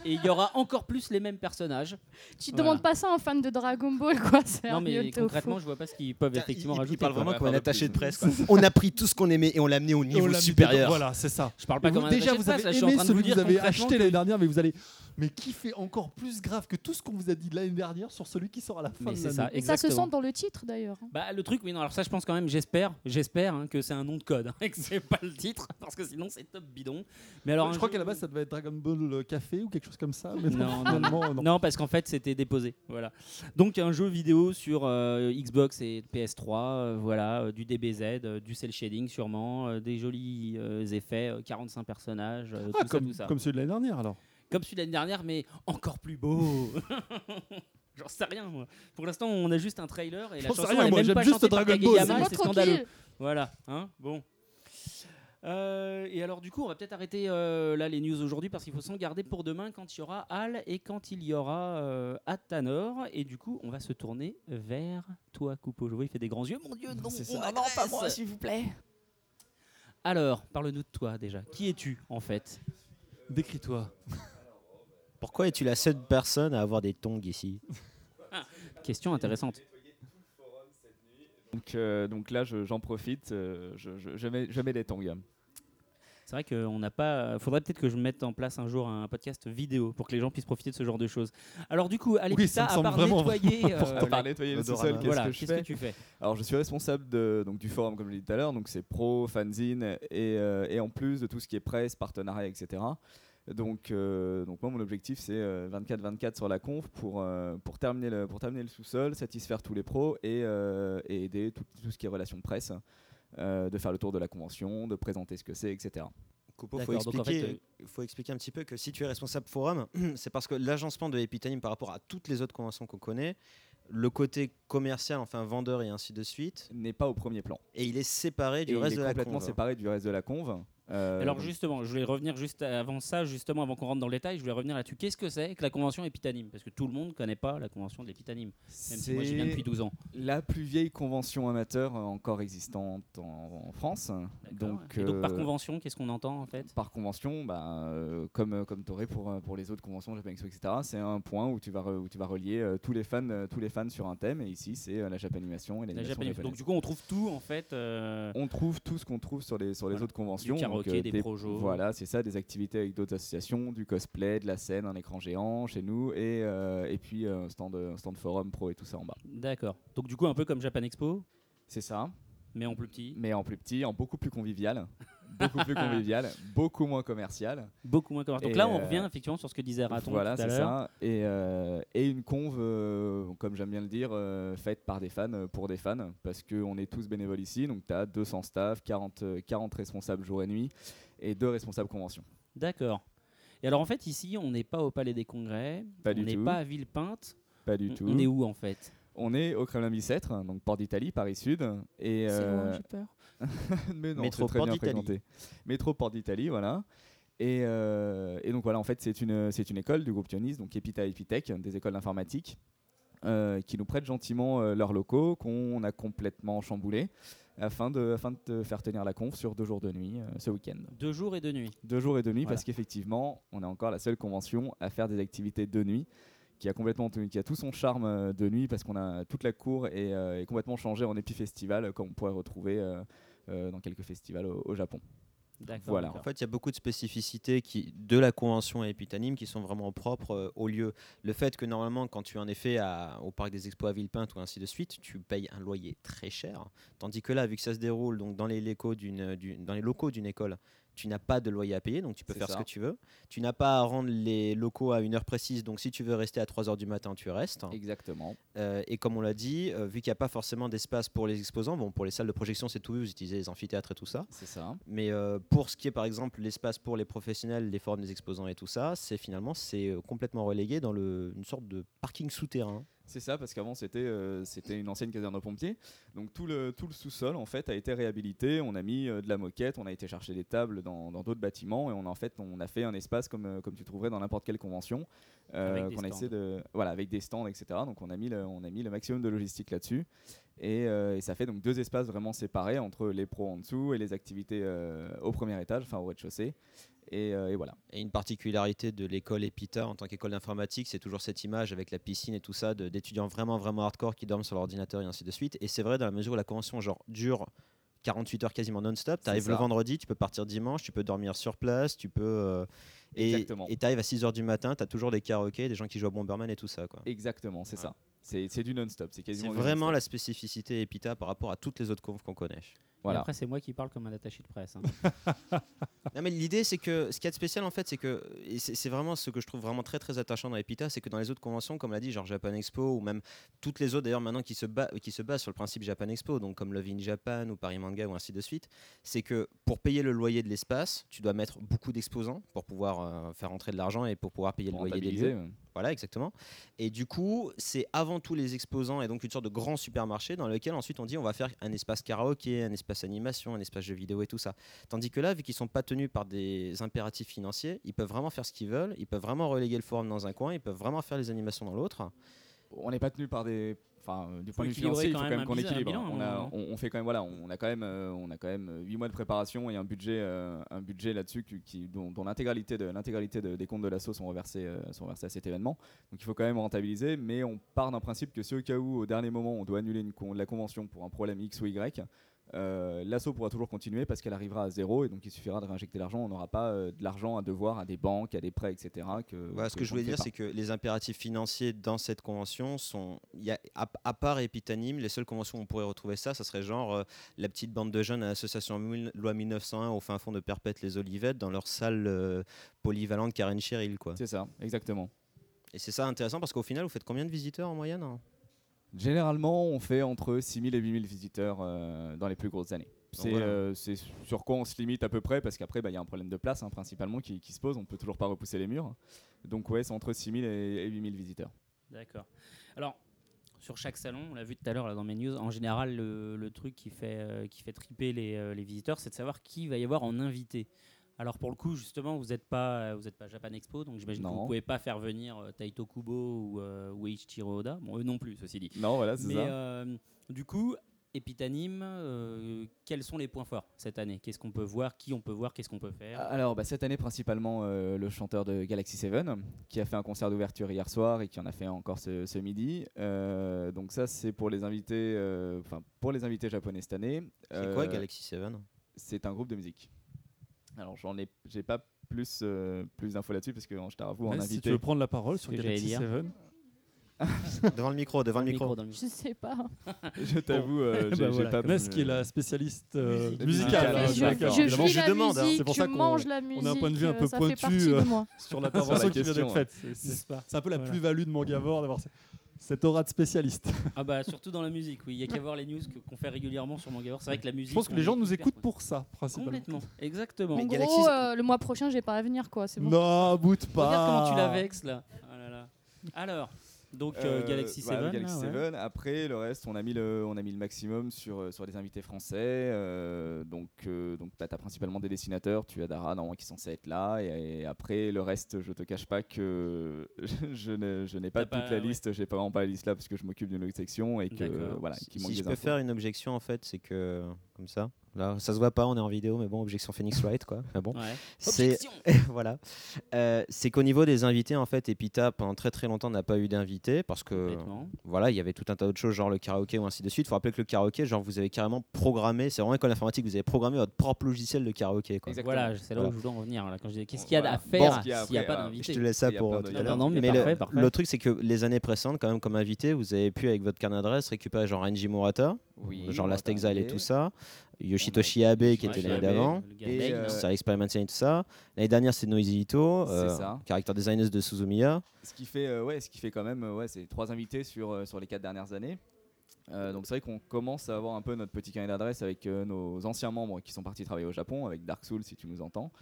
et il y aura encore plus les mêmes personnages. Tu Voilà. demandes pas ça un fan de Dragon Ball, quoi. Non, mais concrètement, je vois pas ce qu'ils peuvent effectivement il, il rajouter. parle quoi. vraiment comme un attaché de presse. quoi. On a pris tout ce qu'on aimait et on l'a amené au niveau supérieur. Voilà, c'est ça. Je parle pas vous- comme un déjà, attaché de vous presse, avez en aimé celui que vous avez acheté l'année dernière, mais vous allez. Mais qui fait encore plus grave que tout ce qu'on vous a dit l'année dernière sur celui qui sort à la fin Mais de c'est l'année ça, Et ça se exactement. sent dans le titre d'ailleurs. hein. Bah, le truc, oui, non, alors ça, je pense quand même, j'espère, j'espère hein, que c'est un nom de code, hein, et que c'est pas le titre, parce que sinon c'est top bidon. Mais alors, je crois jeu- qu'à la base ça devait être Dragon Ball euh, Café ou quelque chose comme ça. Mais Non, non, non. Non, parce qu'en fait, c'était déposé. Voilà. Donc, un jeu vidéo sur euh, Xbox et PS3, euh, voilà, euh, du DBZ, euh, du cel shading sûrement, euh, des jolis euh, effets, euh, 45 personnages, euh, Ah, tout comme, ça, tout ça. comme celui de l'année dernière alors. Comme celui de l'année dernière, mais encore plus beau. J'en sais rien, moi. Pour l'instant, on a juste un trailer et la J'en sais chanson rien, elle est moi, même j'aime pas juste chantée Dragon Ball. C'est scandaleux. Voilà, hein, bon. Euh, et alors du coup, on va peut-être arrêter euh, là les news aujourd'hui parce qu'il faut s'en garder pour demain quand il y aura Al et quand il y aura euh, Atanor. Et du coup, on va se tourner vers toi, Coupeau. Je vois, il fait des grands yeux. Mon Dieu, non, C'est on ça. m'agresse. s'il vous plaît. Alors, parle-nous de toi déjà. Qui es-tu en fait? Décris-toi. Pourquoi es-tu la seule personne à avoir des tongs ici Question intéressante. Donc, euh, donc là, je- j'en profite, euh, je, je- je mets, je mets des tongs. C'est vrai qu'on n'a pas. Faudrait peut-être que je mette en place un jour un podcast vidéo pour que les gens puissent profiter de ce genre de choses. Alors du coup, allez, Oui, ça à part vraiment nettoyer, euh, Pour la- part nettoyer le sous-sol, qu'est-ce voilà, que je qu'est-ce fais que tu fais Alors, je suis responsable de, donc, du forum, comme je l'ai dit tout à l'heure, donc c'est pro, fanzine, et, euh, et en plus de tout ce qui est presse, partenariat, etc. Donc, euh, donc moi, mon objectif, c'est 24-24 sur la conf pour, euh, pour terminer le, pour terminer le sous-sol, satisfaire tous les pros et, euh, et aider tout, tout ce qui est relations presse, euh, de faire le tour de la convention, de présenter ce que c'est, etc. Coupeau, faut donc en fait, expliquer, faut expliquer un petit peu que si tu es responsable forum, c'est parce que l'agencement de Epitanium par rapport à toutes les autres conventions qu'on connaît, le côté commercial, enfin vendeur et ainsi de suite, N'est pas au premier plan. et il est séparé Et du il reste est de la complètement conve. séparé du reste de la conve. Euh, Alors justement, je voulais revenir juste avant ça, justement avant qu'on rentre dans le détail, je voulais revenir là-dessus. Qu'est-ce que c'est que la convention épitanime Parce que tout le monde ne connaît pas la convention de l'épitanime, même si moi j'y viens c'est depuis 12 ans. la plus vieille convention amateur encore existante en, en France. Donc, Et donc par euh, convention, qu'est-ce qu'on entend en fait? Par convention, bah, euh, comme, comme tu aurais pour, pour les autres conventions, Japan Expo, etc., c'est un point où tu vas, re- où tu vas relier euh, tous, les fans, tous les fans sur un thème. Et ici, c'est la Japanimation et La l'animation Japanime. Donc du coup, on trouve tout en fait. On trouve tout ce qu'on trouve sur les, sur les Voilà. autres conventions. Du karaoké, des projos. Voilà, c'est ça, des activités avec d'autres associations, du cosplay, de la scène, un écran géant chez nous, et, euh, et puis euh, un stand, un stand forum pro et tout ça en bas. D'accord. Donc du coup, un peu comme Japan Expo, C'est ça, mais en plus petit, mais en plus petit, en beaucoup plus convivial. Beaucoup plus convivial, beaucoup moins commercial. beaucoup moins commercial. Donc Et, là, on euh, revient effectivement sur ce que disait Raton Voilà, tout à c'est ça. Et, euh, et une conve, euh, comme j'aime bien le dire, euh, faite par des fans, pour des fans, parce qu'on est tous bénévoles ici. Donc tu as 200 staff, 40, euh, 40 responsables jour et nuit, et deux responsables convention. D'accord. Et alors en fait, ici, on n'est pas au Palais des Congrès, Pas on n'est pas à Villepinte. Pas du On- tout. On est où en fait? On est au Kremlin Bicêtre, donc Port d'Italie, Paris Sud. Et, C'est euh, loin, j'ai peur. mais non, Métro c'est très Port bien d'Italie. Métro Port d'Italie, voilà. Et, euh, et donc voilà, en fait, c'est une, c'est une école du groupe Tionis, donc Epita et Epitech, des écoles d'informatique, euh, qui nous prêtent gentiment euh, leurs locaux, qu'on a complètement chamboulés, afin de, afin de te faire tenir la conf sur deux jours de nuit euh, ce week-end. Deux jours et deux nuits. Deux jours et de nuit, Voilà. parce qu'effectivement, on est encore la seule convention à faire des activités de nuit, qui a complètement qui a tout son charme de nuit, parce qu'on a toute la cour est, euh, est complètement changée en épi-festival, comme on pourrait retrouver euh, dans quelques festivals au, au Japon. D'accord. Voilà. En fait, il y a beaucoup de spécificités qui, de la convention épitanime qui sont vraiment propres euh, au lieu. Le fait que normalement, quand tu es en effet à- au parc des expos à Villepinte ou ainsi de suite, tu payes un loyer très cher. Tandis que là, vu que ça se déroule donc dans les locaux d'une école, tu n'as pas de loyer à payer, donc tu peux faire ça. ce que tu veux. Tu n'as pas à rendre les locaux à une heure précise, donc si tu veux rester à 3 heures du matin, tu restes. Exactement. Euh, et comme on l'a dit, euh, vu qu'il n'y a pas forcément d'espace pour les exposants, bon, pour les salles de projection, c'est tout, vous utilisez les amphithéâtres et tout ça. C'est ça. Mais euh, pour ce qui est par exemple l'espace pour les professionnels, les forums des exposants et tout ça, c'est finalement c'est complètement relégué dans le, une sorte de parking souterrain. C'est ça, parce qu'avant c'était euh, c'était une ancienne caserne de pompiers. Donc tout le, tout le sous-sol en fait a été réhabilité. On a mis euh, de la moquette, on a été chercher des tables dans dans d'autres bâtiments et on a en fait on a fait un espace comme, euh, comme tu trouverais dans n'importe quelle convention. Avec des qu'on a stands. essayé de voilà avec des stands etc. Donc on a mis le, on a mis le maximum de logistique là-dessus et, et ça fait donc deux espaces vraiment séparés entre les pros en dessous et les activités au premier étage, enfin au rez-de-chaussée. Et, euh, et voilà. Et une particularité de l'école EPITA en tant qu'école d'informatique, c'est toujours cette image avec la piscine et tout ça d'étudiants vraiment vraiment hardcore qui dorment sur l'ordinateur et ainsi de suite. Et c'est vrai dans la mesure où la convention genre dure 48 heures quasiment non-stop. Tu arrives le vendredi, tu peux partir dimanche, tu peux dormir sur place, tu peux. euh, et tu arrives à 6 heures du matin, tu as toujours des karaokés, des gens qui jouent à Bomberman et tout ça. Quoi. Exactement, c'est ça. C'est du non-stop. C'est vraiment la spécificité EPITA par rapport à toutes les autres confs qu'on connaît. Et. Après, c'est moi qui parle comme un attaché de presse. hein. Non, mais l'idée, c'est que ce qu'il y a de spécial, en fait, c'est que, c'est vraiment ce que je trouve vraiment très très attachant dans Epita, c'est que dans les autres conventions, comme l'a dit, genre Japan Expo, ou même toutes les autres d'ailleurs maintenant qui se, qui se basent sur le principe Japan Expo, donc comme Love in Japan ou Paris Manga ou ainsi de suite, c'est que pour payer le loyer de l'espace, tu dois mettre beaucoup d'exposants pour pouvoir euh, faire entrer de l'argent et pour pouvoir payer Pour le loyer des lieux. Voilà, exactement. Et du coup, c'est avant tout les exposants et donc une sorte de grand supermarché dans lequel ensuite on dit on va faire un espace karaoké, un espace animation, un espace jeux vidéo et tout ça. Tandis que là, vu qu'ils sont pas tenus par des impératifs financiers, ils peuvent vraiment faire ce qu'ils veulent, ils peuvent vraiment reléguer le forum dans un coin, ils peuvent vraiment faire les animations dans l'autre. on n'est pas tenu par des enfin euh, du point de vue financier il quand faut quand même qu'on équilibre bilan, on, a, moment, on, on fait quand même voilà on a quand même euh, on a quand même 8 mois de préparation et un budget euh, un budget là-dessus qui, qui- dont, dont l'intégralité de l'intégralité de- des comptes de l'assaut sont reversés euh, sont reversés à cet événement donc il faut quand même rentabiliser mais on part d'un principe que si au cas où au dernier moment on doit annuler une con- la convention pour un problème X ou Y euh, l'assaut pourra toujours continuer parce qu'elle arrivera à zéro et donc il suffira de réinjecter l'argent on n'aura pas euh, de l'argent à devoir à des banques à des prêts etc que, Voilà, ce que je voulais dire, c'est que les impératifs financiers dans cette convention sont. Il y a, à, à part Epitanim, les seules conventions où on pourrait retrouver ça, ça serait genre euh, la petite bande de jeunes à l'association Loi 1901 au fin fond de Perpète les Olivettes dans leur salle euh, polyvalente Karen Cheryl. C'est ça exactement Et c'est ça intéressant parce qu'au final, vous faites combien de visiteurs en moyenne hein? Généralement, on fait entre 6000 et 8000 visiteurs euh, dans les plus grosses années. C'est voilà. euh, c'est sur quoi on se limite à peu près, parce qu'après, bah, il y a un problème de place hein, principalement qui, qui se pose. On ne peut toujours pas repousser les murs. Donc, ouais, c'est entre 6000 et, et 8000 visiteurs. D'accord. Alors, sur chaque salon, on l'a vu tout à l'heure dans mes news, en général, le, le truc qui fait, euh, qui fait triper les, les visiteurs, c'est de savoir qui va y avoir en invité. Alors pour le coup, justement, vous n'êtes pas, vous êtes pas Japan Expo, donc j'imagine que vous Non. ne pouvez pas faire venir euh, Taito Kubo ou, euh, ou Eiichiro Oda. Bon, eux non plus, ceci dit. Non, voilà, c'est Mais ça. euh, du coup, Epitanim, euh, quels sont les points forts cette année? Qu'est-ce qu'on peut voir? Qui on peut voir? Qu'est-ce qu'on peut faire? Alors, bah, cette année, principalement euh, le chanteur de Galaxy 7, qui a fait un concert d'ouverture hier soir et qui en a fait encore ce, ce midi. Euh, donc ça, c'est pour les invités, euh, enfin pour les invités japonais cette année. C'est quoi Euh, Galaxy 7 C'est un groupe de musique. Alors, j'en ai, j'ai pas plus euh, plus d'infos là-dessus parce que je t'avoue en Ouais, si tu invité. veux prendre la parole sur Ce que Galaxy j'allais 7. Devant le micro, devant le micro. dans le Je sais pas. Je t'avoue, euh, Bah j'ai, j'ai voilà, pas. Ness qui est la spécialiste euh, musicale. Ah, hein, je, je- d'accord. je, je la demande, hein. musique, C'est pour ça je mange la musique. on a un point de vue un euh, peu pointu, euh, de moi. sur la qui vient question, d'être faite. C'est- un peu la Voilà. plus-value de Mangavore d'avoir cette aura de spécialiste. Ah bah surtout dans la musique, oui. Il y a qu'à voir les news que- qu'on fait régulièrement sur Mangavore. C'est vrai que la musique. Je pense que les gens nous écoutent pour ça, principalement. Complètement, exactement. En Mais gros, Galaxy, euh, le mois prochain, j'ai pas à venir, quoi. C'est bon. Non, boute pas. Regarde comment tu la vexes là. Ah là là. Alors, donc euh, Euh, Galaxy 7. voilà, Galaxy là, ouais. 7. Après, le reste, on a mis le, on a mis le maximum sur, euh, sur les invités français. euh, donc, euh, donc tu as principalement des dessinateurs. Tu as Dara, normalement, qui est censé être là. Et, et après, le reste, je te cache pas que je, n'ai- je n'ai pas toute pas- la ouais. liste. J'ai pas vraiment pas la liste là parce que je m'occupe d'une autre section et que voilà, qui Si je des peux infos. faire une objection, en fait, c'est que, comme ça, là, ça se voit pas, on est en vidéo, mais bon, objection Phoenix Wright, quoi. Mais bon, Ouais. c'est voilà. Euh, c'est qu'au niveau des invités, en fait, Epita pendant très très longtemps n'a pas eu d'invités parce que voilà, il y avait tout un tas d'autres choses, genre le karaoké ou ainsi de suite. Il faut rappeler que le karaoké, genre vous avez carrément programmé, c'est vraiment école informatique, vous avez programmé votre propre logiciel de karaoké. Quoi. Exactement. Voilà, c'est là où Voilà. je voulais en revenir. Là, quand je disais, qu'est-ce qu'il y a Voilà. à faire Bon, s'il n'y a pas d'invité Je te laisse ça pour. Non, mais Mais parfait, le, parfait. le truc, c'est que les années précédentes, quand même, comme invité, vous avez pu, avec votre carnet d'adresse, récupérer genre Renji Murata, Oui, genre Last Exile et tout ça, Yoshitoshi Abe qui était l'année d'avant, Le gars Et, euh, Star Experimentation et tout ça. L'année dernière, c'est Noisy Ito, C'est ça. character designer de Suzumiya. Ce qui fait, euh, ouais, ce qui fait quand même, euh, ouais, c'est trois invités sur, euh, sur les quatre dernières années. Euh, donc c'est vrai qu'on commence à avoir un peu notre petit carnet d'adresse avec euh, nos anciens membres qui sont partis travailler au Japon, avec Dark Souls si tu nous entends.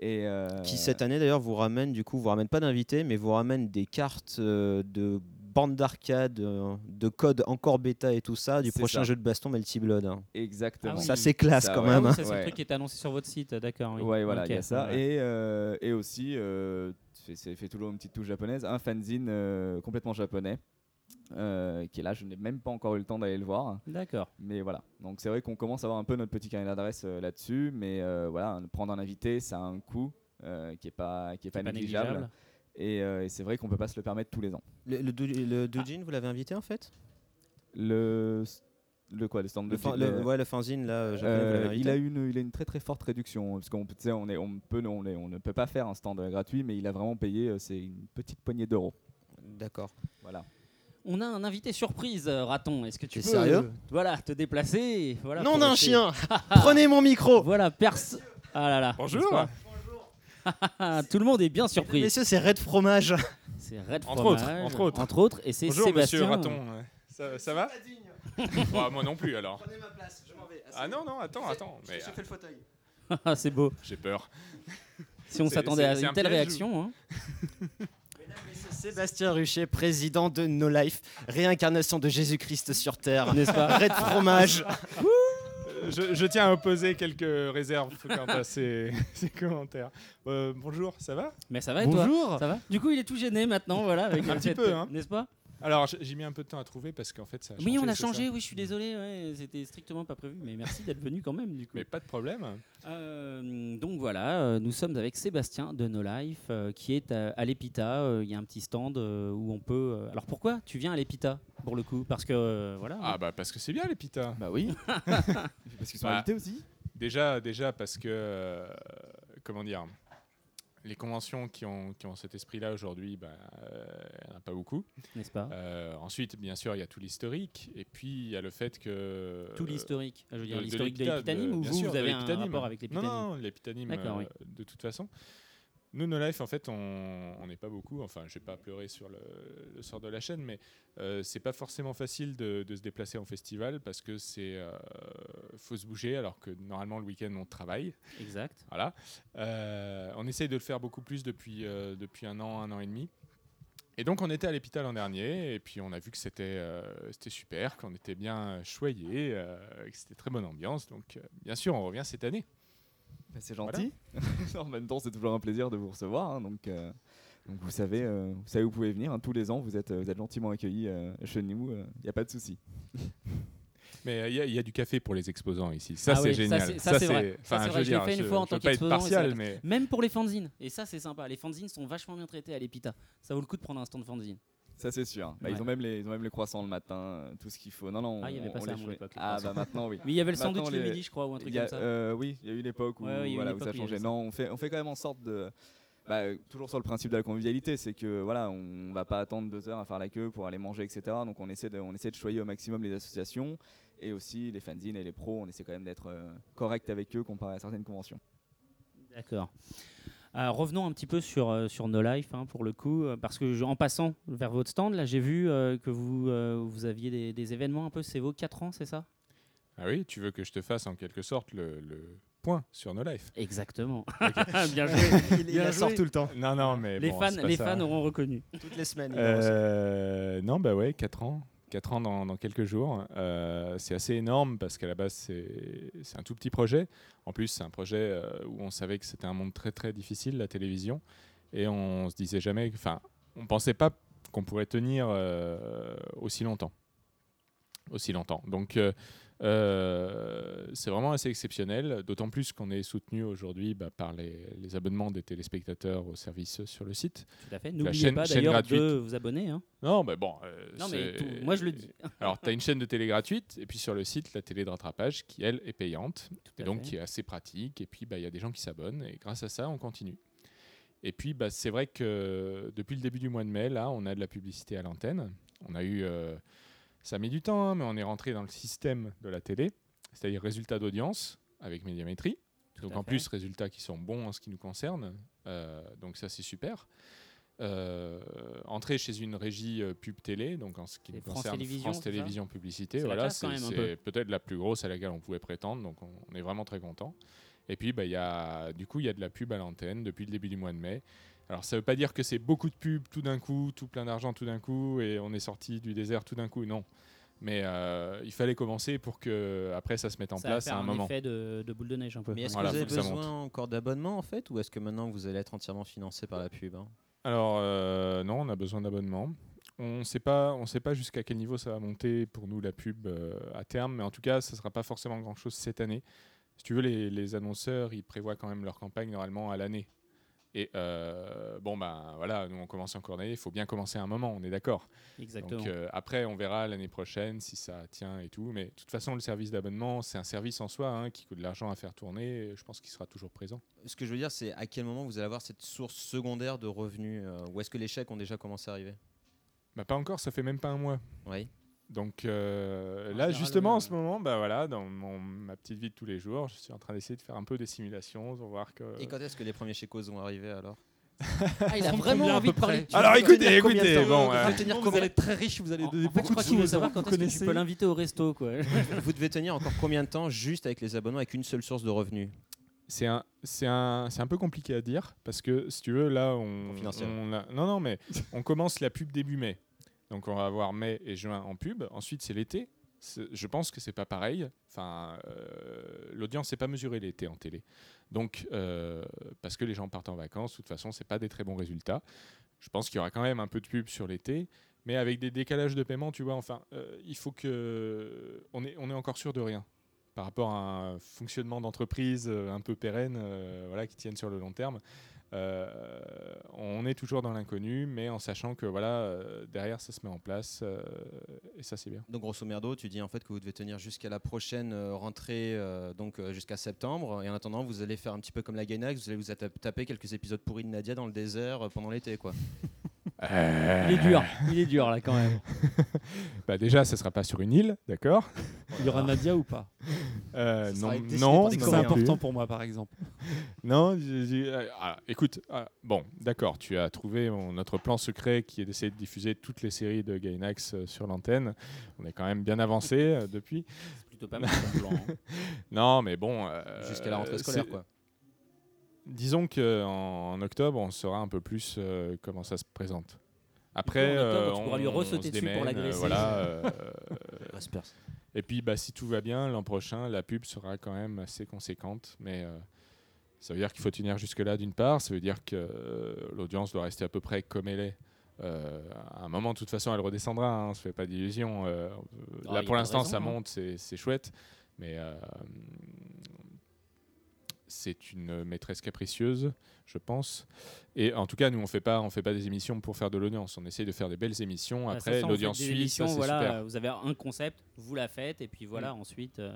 Et euh, qui cette année d'ailleurs vous ramène du coup vous ramène pas d'invités mais vous ramène des cartes euh, de bandes d'arcade euh, de code encore bêta et tout ça du prochain ça. jeu de baston Melty Blood hein. exactement. Ah oui. ça c'est classe Ça, quand ouais. même Ah hein. oui, ça, c'est Ouais. le truc qui est annoncé sur votre site, d'accord. oui. Ouais, voilà, il y Ok, a ça. ouais. Et, euh, et aussi, euh, c'est c'est fait toujours une petite touche japonaise, un fanzine euh, complètement japonais. euh, qui est là, je n'ai même pas encore eu le temps d'aller le voir, D'accord. mais voilà. Donc c'est vrai qu'on commence à avoir un peu notre petit carnet d'adresse euh, là-dessus, mais euh, voilà, prendre un invité, ça a un coût euh, qui est pas qui est pas, Pas négligeable. Et, euh, et c'est vrai qu'on peut pas se le permettre tous les ans. le, le, dou- le Doujin vous l'avez invité en fait? Le le quoi, le stand de le, fan- fi- le- le- ouais le fanzine là euh, Euh, il a une, il a une très très forte réduction parce qu'on peut- tu sais, on est, on peut, on, est- on ne peut pas faire un stand gratuit, mais il a vraiment payé, euh, c'est une petite poignée d'euros. d'accord Voilà. On a un invité surprise, raton. Est-ce que tu peux sérieux? euh, voilà, te déplacer Voilà, non rester- chien prenez mon micro Voilà, perso. Ah là là. Bonjour. Tout le monde est bien surpris. messieurs c'est Red Fromage C'est Red Entre Fromage, autres, entre autres. Entre autres, et c'est Bonjour, Sébastien. monsieur Raton. Ça, ça va Bah, Moi non plus alors. prenez ma place je m'en vais Ah non, non, attends, attends. Mais euh, le fauteuil Ah, c'est beau. j'ai peur. Si on s'attendait à une un telle réaction. hein. Sébastien Ruchet président de No Life réincarnation de Jésus-Christ sur terre N'est-ce pas Red Fromage Je, je tiens à opposer quelques réserves quant à ces, ces commentaires. Euh, bonjour, ça va? Mais ça va et toi? Bonjour. Ça va? Du coup, il est tout gêné maintenant, voilà. Avec Un petit peu, hein. N'est-ce pas? Alors, j'ai mis un peu de temps à trouver parce qu'en fait, ça a changé. Oui, on a ça changé. Oui, je suis désolé. Ouais, C'était strictement pas prévu. Mais merci d'être venu quand même, du coup. Mais pas de problème. Euh, donc voilà, euh, nous sommes avec Sébastien de No Life euh, qui est à, à l'Epita. Euh, Il y a un petit stand euh, où on peut. euh, Alors pourquoi tu viens à l'Epita pour le coup? Parce que euh, voilà. Ah bah parce que c'est bien les pitas. Bah oui. parce qu'ils sont Bah, invités aussi. Déjà, déjà parce que euh, comment dire, les conventions qui ont, qui ont cet esprit-là aujourd'hui, bah, euh, il n'y en a pas beaucoup. n'est-ce pas? Euh, ensuite, bien sûr, il y a tout l'historique, et puis il y a le fait que Tout l'historique. Je veux dire l'historique de de- ou vous, sûr, vous avez un rapport avec Non, l'Epitanim non, l'Epitanim, D'accord, euh, oui. de toute façon. Nous, No Life, en fait, on n'est pas beaucoup. Enfin, je vais pas pleurer sur le, le sort de la chaîne, mais euh, c'est pas forcément facile de, de se déplacer en festival parce que c'est euh, faut se bouger alors que normalement le week-end on travaille. Exact. Voilà. Euh, on essaye de le faire beaucoup plus depuis, euh, depuis un an, un an et demi. et donc on était à l'hôpital l'an dernier et puis on a vu que c'était c'était super, qu'on était bien choyé, que c'était très bonne ambiance. Donc bien sûr, on revient cette année. C'est gentil. en même temps, c'est toujours un plaisir de vous recevoir. hein, donc, euh, donc vous savez, euh, vous savez où vous pouvez venir. hein, tous les ans, vous êtes, vous êtes gentiment accueillis euh, chez nous. Il n'y a pas de souci. Mais euh, il y, a- il y a du café pour les exposants ici. Ça, Ah c'est oui, génial. c'est- ça, c'est vrai. Ça, enfin, je vrai, je l'ai fait une je- fois en tant qu'exposant, mais Même pour les fanzines. Et ça, c'est sympa. Les fanzines sont vachement bien traités à l'EPITA. Ça vaut le coup de prendre un stand fanzine. Ça, c'est sûr. Bah, Ouais. ils, ont même les, ils ont même les croissants le matin, euh, tout ce qu'il faut. Non, non, Ah, il y avait pas ça à mon époque, Ah, bah maintenant, oui. Mais il y avait le sandwich le midi, je crois, ou un truc a- comme ça. euh, oui, il y a eu l'époque où Ouais, voilà, une où ça époque changeait. Non, on fait, on fait quand même en sorte de. bah, euh, toujours sur le principe de la convivialité, c'est que voilà, on va pas attendre deux heures à faire la queue pour aller manger, etc. Donc on essaie de, on essaie de choyer au maximum les associations et aussi les fanzines et les pros. On essaie quand même d'être euh, correct avec eux comparé à certaines conventions. D'accord. Euh, revenons un petit peu sur, euh, sur No Life, hein, pour le coup, euh, parce que je- en passant vers votre stand, là, j'ai vu euh, que vous, euh, vous aviez des, des événements un peu, c'est vos 4 ans, c'est ça? Ah oui, tu veux que je te fasse en quelque sorte le, le point sur nos lives Exactement. Bien joué. il, il Bien la sort tout le temps, Non, non, mais Les bon, fans, les ça. fans auront reconnu. toutes les semaines. il. Euh, non, bah ouais, 4 ans. 4 ans dans, quelques jours. Euh, c'est assez énorme parce qu'à la base, c'est un tout petit projet. En plus, c'est un projet euh, où on savait que c'était un monde très très difficile, la télévision. Et on se disait jamais, enfin, on pensait pas qu'on pourrait tenir euh, aussi longtemps. Aussi longtemps. Donc, euh, c'est vraiment assez exceptionnel, d'autant plus qu'on est soutenu aujourd'hui bah, par les, les abonnements des téléspectateurs au service sur le site. Tout à fait. N'oubliez pas d'ailleurs de vous abonner. hein. Non, mais bon. euh, Non, mais tout- moi, je le dis. Alors, tu as une chaîne de télé gratuite, et puis sur le site, la télé de rattrapage, qui elle est payante, et donc fait. qui est assez pratique. Et puis, bah, il y a des gens qui s'abonnent, et grâce à ça, on continue. Et puis, bah, c'est vrai que depuis le début du mois de mai, là, on a de la publicité à l'antenne. On a eu. euh, ça mis du temps, hein, mais on est rentré dans le système de la télé, c'est-à-dire résultats d'audience avec médiamétrie. Donc en fait. plus, résultats qui sont bons en ce qui nous concerne. Euh, donc ça, c'est super. Euh, entrer chez une régie euh, pub télé, donc en ce qui nous France concerne, France Télévisions Publicité, voilà, c'est peut-être la plus grosse à laquelle on pouvait prétendre, donc on, on est vraiment très content. Et puis, bah, y a, du coup, il y a de la pub à l'antenne depuis le début du mois de mai. Alors, ça ne veut pas dire que c'est beaucoup de pubs tout d'un coup, tout plein d'argent tout d'un coup, et on est sorti du désert tout d'un coup, non. Mais euh, il fallait commencer pour que après ça se mette en Ça place à un, un moment. effet de, de boule de neige un peu. Mais est-ce Voilà, que vous avez besoin encore d'abonnements en fait, ou est-ce que maintenant vous allez être entièrement financé par la pub hein? Alors euh, non, on a besoin d'abonnements. On ne sait pas, on sait pas jusqu'à quel niveau ça va monter pour nous la pub euh, à terme, mais en tout cas, ça sera pas forcément grand chose cette année. Si tu veux, les, les annonceurs, ils prévoient quand même leur campagne normalement à l'année. Et euh, bon ben voilà, nous on commence encore l'année, il faut bien commencer à un moment, on est d'accord. Exactement. Donc euh, après, on verra l'année prochaine si ça tient et tout. Mais de toute façon, le service d'abonnement, c'est un service en soi hein, qui coûte de l'argent à faire tourner. et je pense qu'il sera toujours présent. Ce que je veux dire, c'est à quel moment vous allez avoir cette source secondaire de revenus euh, Ou est-ce que les chèques ont déjà commencé à arriver? Bah, pas encore, ça fait même pas un mois. Oui. Donc euh, là, justement, en ce moment, bah voilà, dans mon- ma petite vie de tous les jours, je suis en train d'essayer de faire un peu des simulations pour voir que. Et quand est-ce que les premiers chèques vont arriver alors? Ah, il a vraiment envie peu de parler. Alors, écoutez, écoutez, temps bon, Vous euh, vous allez être très riche, vous allez donner en fait, je beaucoup crois de choses savoir quand vous est-ce que tu peux l'inviter au resto. Quoi. Vous devez tenir encore combien de temps juste avec les abonnements, avec une seule source de revenus? C'est un, c'est un, c'est un peu compliqué à dire parce que si tu veux, là, on, Confidentiel. on a- non, non, mais on commence la pub début mai. Donc on va avoir mai et juin en pub. Ensuite, c'est l'été. Je pense que c'est pas pareil. Enfin, euh, l'audience n'est pas mesurée l'été en télé. Donc, euh, parce que les gens partent en vacances, de toute façon, c'est pas des très bons résultats. Je pense qu'il y aura quand même un peu de pub sur l'été, mais avec des décalages de paiement, tu vois. Enfin, euh, il faut que on est, on est encore sûr de rien par rapport à un fonctionnement d'entreprise un peu pérenne, voilà, qui tienne sur le long terme. Euh, on est toujours dans l'inconnu, mais en sachant que voilà, euh, derrière ça se met en place euh, et ça c'est bien. Donc grosso merdo, tu dis en fait que vous devez tenir jusqu'à la prochaine rentrée, euh, donc euh, jusqu'à septembre. Et en attendant, vous allez faire un petit peu comme la Gainax, vous allez vous taper quelques épisodes pourris de Nadia dans le désert euh, pendant l'été, quoi. Il est dur. Il est dur là quand même. Bah déjà, ça sera pas sur une île, d'accord? Il y aura Nadia ou pas? Euh, Non, non, C'est important pour moi, par exemple. Non, euh, ah, écoute, ah, bon, d'accord, tu as trouvé mon- notre plan secret qui est d'essayer de diffuser toutes les séries de Gainax euh, sur l'antenne. On est quand même bien avancé euh, depuis. C'est plutôt pas mal ton plan. hein. Non, mais bon. euh, Jusqu'à la rentrée scolaire, quoi. Disons qu'en en octobre, on saura un peu plus euh, comment ça se présente. Après, en octobre, euh, tu pourras on- lui on ressauter se dessus pour l'agresser. euh, Voilà. euh, et puis, bah, si tout va bien, l'an prochain, la pub sera quand même assez conséquente. Mais euh, ça veut dire qu'il faut tenir jusque-là, d'une part. Ça veut dire que euh, l'audience doit rester à peu près comme elle est. Euh, à un moment, de toute façon, elle redescendra. Hein, on se fait pas d'illusions. euh, Ah, y là, a pour pas de l'instant, raison, ça hein. monte, c'est c'est chouette. Mais euh, c'est une maîtresse capricieuse, je pense. Et en tout cas, nous, on fait pas, on fait pas des émissions pour faire de l'audience. On essaye de faire des belles émissions. Voilà, Après, l'audience suit, émissions, ça c'est voilà, super. Vous avez un concept, vous la faites, et puis voilà, ensuite. euh,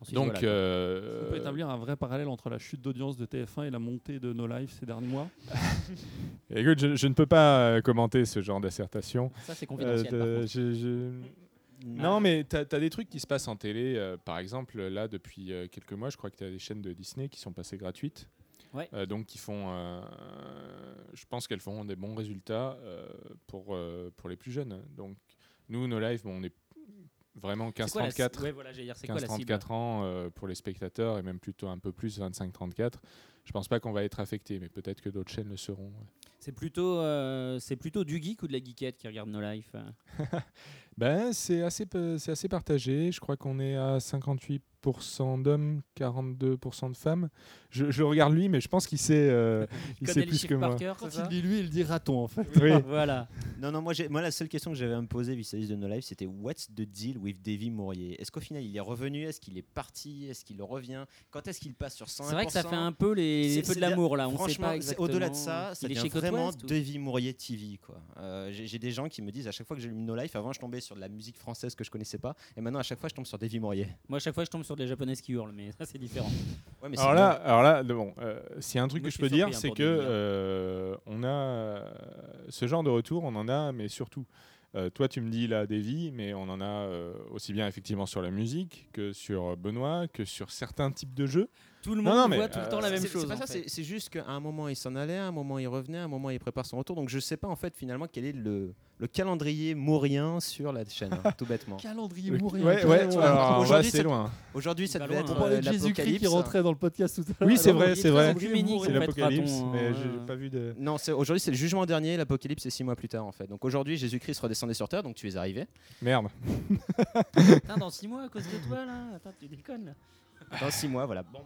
ensuite, Donc, voilà, euh, On peut établir un vrai parallèle entre la chute d'audience de TF1 et la montée de No Life ces derniers mois. écoute, je, je ne peux pas euh, commenter ce genre d'assertion. ça c'est confidentiel. par de- contre. je- je- Non, mais tu as, des trucs qui se passent en télé. euh, par exemple, là, depuis euh, quelques mois, je crois que tu as des chaînes de Disney qui sont passées gratuites. Ouais. Euh, donc, qui font. je pense qu'elles feront des bons résultats pour, pour les plus jeunes. Donc, nous, nos lives, bon, on est vraiment C'est quoi la ci- 15-34. Ouais, voilà, j'allais dire, c'est quoi la cible? 15-34 ans pour les spectateurs et même plutôt un peu plus 25-34. Je pense pas qu'on va être affecté, mais peut-être que d'autres chaînes le seront. ouais. C'est plutôt, euh, plutôt du geek ou de la geekette qui regarde nos lives euh Ben, c'est assez, assez partagé. Je crois qu'on est à 58% d'hommes, 42% de femmes. Je, je regarde lui, mais je pense qu'il sait, euh, il sait plus que par moi. cœur, Quand c'est il dit lui, il dit raton en fait. Oui. Voilà. Non, non, moi, j'ai- moi, la seule question que j'avais à me poser vis-à-vis de No Life, c'était What's the deal with Davy Mourier? Est-ce qu'au final, il est revenu? Est-ce qu'il est parti? Est-ce qu'il revient? Quand est-ce qu'il passe sur 101% C'est vrai que ça fait un peu les, les C'est- feux de c'est- l'amour là. On Franchement, c'est- au-delà de ça, ça il est devient chez Côte vraiment Davy Mourier TV. quoi. Euh, J'ai j'ai des gens qui me disent à chaque fois que j'allume No Life, avant je tombais sur de la musique française que je connaissais pas, et maintenant à chaque fois je tombe sur Davy Mourier. Moi, à chaque fois, je tombe sur des japonaises qui hurlent, mais ça, c'est différent. Ouais, mais Alors là, alors là, bon, euh, s'il y a un truc Moi, que je peux dire, hein, c'est que milliards. euh, on a euh, ce genre de retour, on en a, mais surtout. euh, toi, tu me dis là des vies, mais on en a euh, aussi bien effectivement sur la musique que sur Benoît, que sur certains types de jeux. Tout le monde non, voit tout le temps la euh, même C'est- chose. C'est pas ça, juste qu'à un moment il s'en allait, à un moment il revenait, à un moment il prépare son retour. Donc je sais pas en fait finalement quel est le, le calendrier mourien sur la chaîne, hein, tout bêtement. Calendrier Ouais, mourien. ouais, va Aujourd'hui, c'est- loin. Aujourd'hui ça devait être hein. Euh, Jésus-Christ qui l'Apocalypse. rentrait dans le podcast tout à l'heure. Oui, c'est vrai, c'est vrai. œcuménique, en C'est fait, l'Apocalypse, Raton, mais j'ai pas vu de. Non, aujourd'hui c'est le jugement dernier, l'Apocalypse c'est six mois plus tard en fait. Donc aujourd'hui Jésus-Christ redescendait sur terre, donc tu es arrivé. Merde. Putain, dans 6 mois à cause de toi là Attends, tu déconnes là. Dans six mois, voilà. Bon,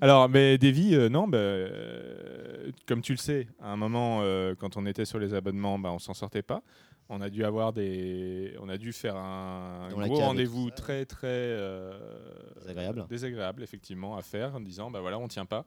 Alors, mais Davy, euh, non, bah, euh, comme tu le sais, à un moment, euh, quand on était sur les abonnements, bah, on s'en sortait pas. On a dû avoir des, on a dû faire un Dans gros rendez-vous très très euh, Désagréable. désagréable, effectivement, à faire, en disant, bah voilà, on tient pas.